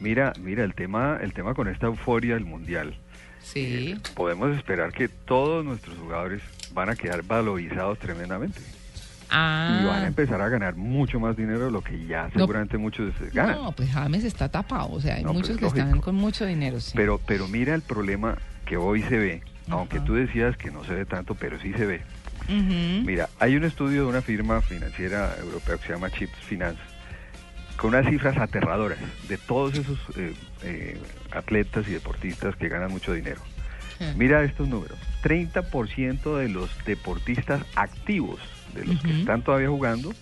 Mira, mira, el tema, el tema con esta euforia del mundial. Sí. eh, podemos esperar que todos nuestros jugadores van a quedar valorizados tremendamente. Ah. Y van a empezar a ganar mucho más dinero de lo que ya No. seguramente muchos ganan. No, pues James está tapado, o sea, hay No, muchos es que están con mucho dinero, sí. Pero, pero mira el problema que hoy se ve, aunque tú decías que no se ve tanto, pero sí se ve. Mira, hay un estudio de una firma financiera europea que se llama Chips Finance, con unas cifras aterradoras de todos esos eh, eh, atletas y deportistas que ganan mucho dinero. Mira estos números. 30% de los deportistas activos, de los que están todavía jugando,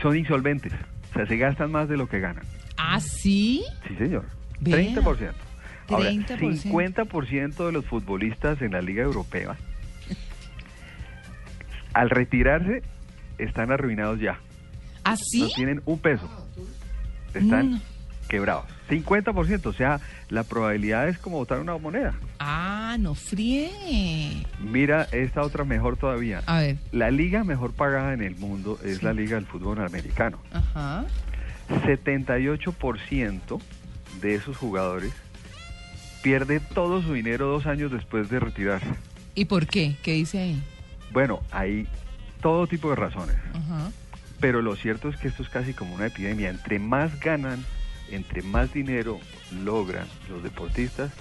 son insolventes. O sea, se gastan más de lo que ganan. ¿Ah, sí? Sí, señor. Vea. 30%. Ahora, 30%. 50% de los futbolistas en la Liga Europea, al retirarse, están arruinados ya. ¿Ah, No tienen un peso. Están Mm. quebrados. 50%, o sea, la probabilidad es como botar una moneda. Ah, no friegue. Mira esta otra mejor todavía. A ver, La liga mejor pagada en el mundo es Sí. la liga del fútbol americano. ajá. 78% de esos jugadores pierde todo su dinero dos años después de retirarse. ¿Y por qué? ¿Qué dice ahí? Bueno, hay todo tipo de razones, Ajá. Pero lo cierto es que esto es casi como una epidemia. Entre más ganan, entre más dinero logran los deportistas,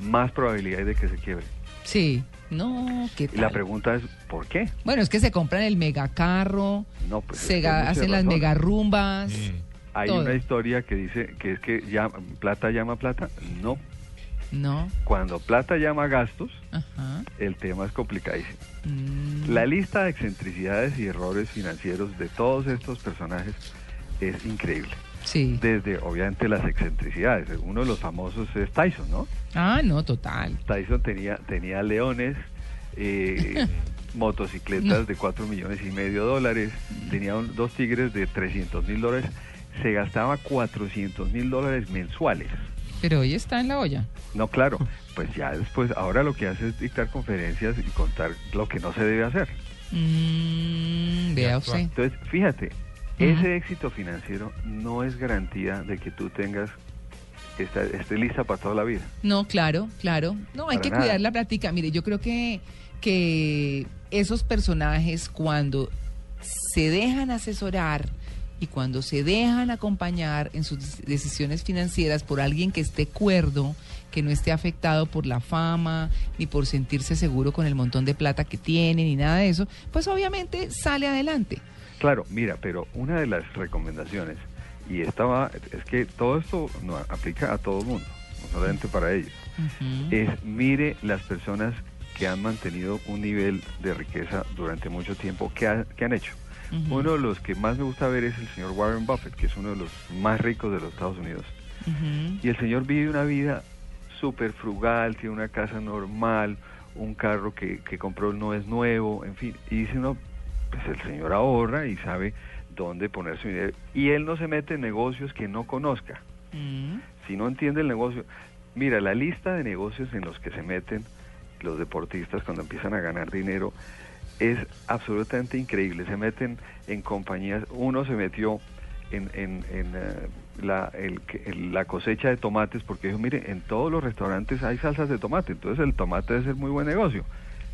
más probabilidad hay de que se quiebre. Sí. No, ¿qué Y tal? la pregunta es, ¿por qué? Bueno, es que se compran el megacarro, No, pues se hay hacen las megarrumbas. Hay todo. una historia que dice que es que ya, plata llama plata. No, No. cuando plata llama gastos, Ajá. el tema es complicadísimo. Mm. La lista de excentricidades y errores financieros de todos estos personajes es increíble. Sí. Desde, obviamente, las excentricidades. Uno de los famosos es Tyson, ¿no? Ah, no, total. Tyson tenía, tenía leones, eh, motocicletas de 4 millones y medio de dólares, tenía un- dos tigres de 300 mil dólares, se gastaba 400 mil dólares mensuales. Pero hoy está en la olla. No, claro, pues ya después, ahora lo que hace es dictar conferencias y contar lo que no se debe hacer. Mm, vea usted. Entonces, fíjate, ese éxito financiero no es garantía de que tú tengas, esta, esté lista para toda la vida. No, claro, claro. No, hay Para que nada. cuidar la plática. Mire, yo creo que, que esos personajes cuando se dejan asesorar y cuando se dejan acompañar en sus decisiones financieras por alguien que esté cuerdo, que no esté afectado por la fama, ni por sentirse seguro con el montón de plata que tiene, ni nada de eso, pues obviamente sale adelante. Claro, mira, pero una de las recomendaciones, y estaba, es que todo esto no aplica a todo el mundo, no solamente para ellos, es mire las personas que han mantenido un nivel de riqueza durante mucho tiempo, ¿qué, ha- qué han hecho? Uno de los que más me gusta ver es el señor Warren Buffett, que es uno de los más ricos de los Estados Unidos. Y el señor vive una vida súper frugal, tiene una casa normal, un carro que, que compró no es nuevo, en fin. Y dice uno, pues el señor ahorra y sabe dónde poner su dinero. Y él no se mete en negocios que no conozca. Mm. Si no entiende el negocio, mira, la lista de negocios en los que se meten los deportistas cuando empiezan a ganar dinero es absolutamente increíble. Se meten en compañías, uno se metió en, en, en, eh, la, el que- el- la cosecha de tomates porque dijo, mire, en todos los restaurantes hay salsas de tomate, entonces el tomate debe ser muy buen negocio.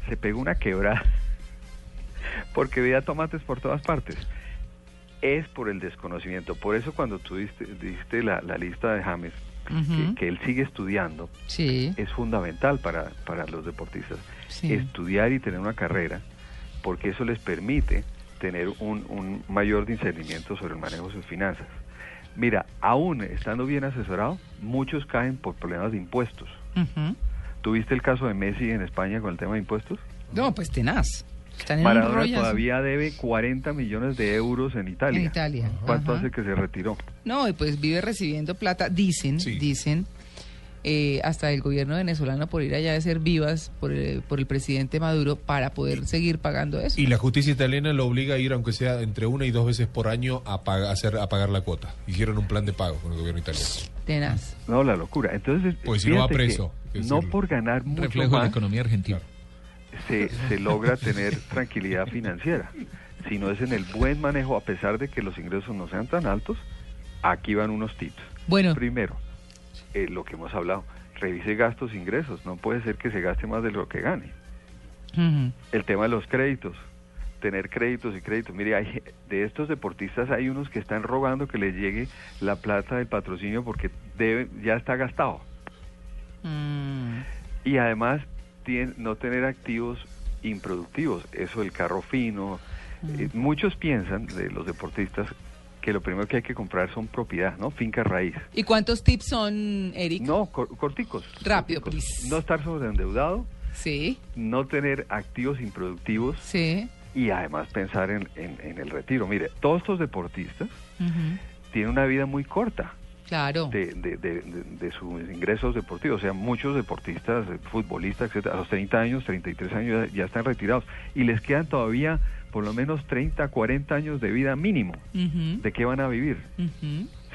Se pegó una quebrada porque veía tomates por todas partes. Es por el desconocimiento. Por eso cuando tú diste, diste la, la lista de James, que, que él sigue estudiando, Sí, es fundamental para, para los deportistas. sí. Estudiar y tener una carrera, porque eso les permite tener un, un mayor discernimiento sobre el manejo de sus finanzas. Mira, aún estando bien asesorado, muchos caen por problemas de impuestos. Ujú. ¿Tuviste el caso de Messi en España con el tema de impuestos? No, pues tenaz. Están en Maradona todavía debe 40 millones de euros en Italia. En Italia. ¿Cuánto Ajá. hace que se retiró? No, y pues vive recibiendo plata, dicen, Sí. dicen, eh, hasta el gobierno venezolano por ir allá de ser vivas por el, por el presidente Maduro para poder seguir pagando eso. Y la justicia italiana lo obliga a ir, aunque sea entre una y dos veces por año, a, pag- hacer, a pagar la cuota. Hicieron un plan de pago con el gobierno italiano. Tenaz. No, la locura. Entonces, Pues si no va preso, no por ganar mucho reflejo de la más, economía argentina. se, se logra tener tranquilidad financiera. Si no es en el buen manejo, a pesar de que los ingresos no sean tan altos, aquí van unos tips. Bueno, Primero, eh, lo que hemos hablado, revise gastos e ingresos, no puede ser que se gaste más de lo que gane. El tema de los créditos, tener créditos y créditos. Mire, hay, de estos deportistas hay unos que están rogando que les llegue la plata del patrocinio porque debe, ya está gastado. Mm. Y además tien- no tener activos improductivos, eso del carro fino. Eh, muchos piensan, de los deportistas, que lo primero que hay que comprar son propiedad, ¿no? Finca raíz. ¿Y cuántos tips son, Eric? No, cor- corticos. Rápido, corticos. please. No estar sobreendeudado, Sí, no tener activos improductivos sí. y además pensar en, en- en el retiro. Mire, todos estos deportistas tienen una vida muy corta Claro. de, de- de- de- de sus ingresos deportivos. O sea, muchos deportistas, futbolistas, etcétera, a los 30 años, 33 años ya, ya están retirados y les quedan todavía por lo menos 30, 40 años de vida mínimo. ¿De qué van a vivir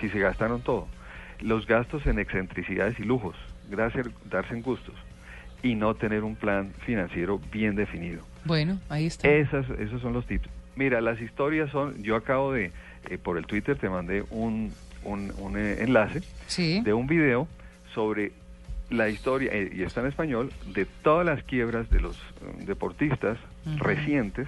si se gastaron todo? Los gastos en excentricidades y lujos, gracias, darse en gustos y no tener un plan financiero bien definido. Bueno, ahí está. Esas, esos son los tips. Mira, las historias son, yo acabo de, eh, por el Twitter te mandé un, un, un, eh, enlace Sí. de un video sobre la historia, eh, y está en español, de todas las quiebras de los deportistas recientes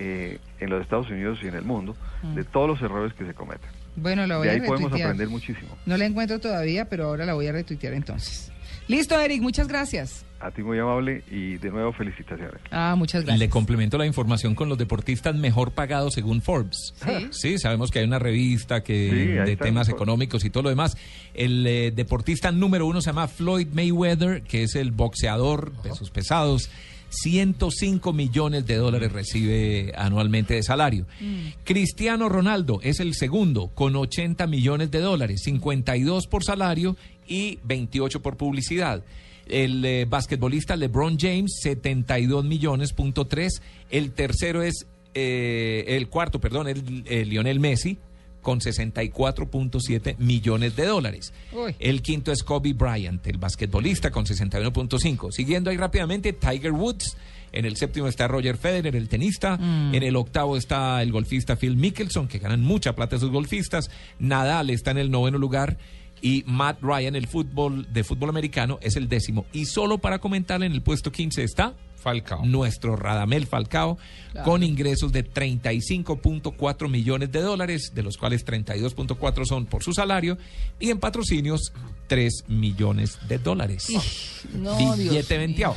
eh, en los Estados Unidos y en el mundo, Mm. de todos los errores que se cometen. Bueno, lo voy De a ahí podemos retuitear. aprender muchísimo. No la encuentro todavía, pero ahora la voy a retuitear entonces. Listo, Eric, muchas gracias. A ti muy amable y de nuevo felicitaciones. Ah, muchas gracias. Le complemento la información con los deportistas mejor pagados según Forbes. Sí. Sí, sabemos que hay una revista que Sí, de está. temas económicos y todo lo demás. El eh, deportista número uno se llama Floyd Mayweather, que es el boxeador, pesos pesados. 105 millones de dólares recibe anualmente de salario. Cristiano Ronaldo es el segundo con 80 millones de dólares, 52 por salario y 28 por publicidad. El eh, basquetbolista LeBron James, 72 millones, punto tres. El tercero es, eh, el cuarto, perdón, el, el Lionel Messi, con 64.7 millones de dólares. Uy. El quinto es Kobe Bryant, el basquetbolista, con 61.5. Siguiendo ahí rápidamente, Tiger Woods. En el séptimo está Roger Federer, el tenista. Mm. En el octavo está el golfista Phil Mickelson, que ganan mucha plata esos golfistas. Nadal está en el noveno lugar. Y Matt Ryan, el fútbol de fútbol americano, es el décimo. Y solo para comentarle, en el puesto 15 está Falcao. nuestro Radamel Falcao, Claro. con ingresos de 35.4 millones de dólares, de los cuales 32.4 son por su salario, y en patrocinios 3 millones de dólares. No, Dios Billete mío. venteado.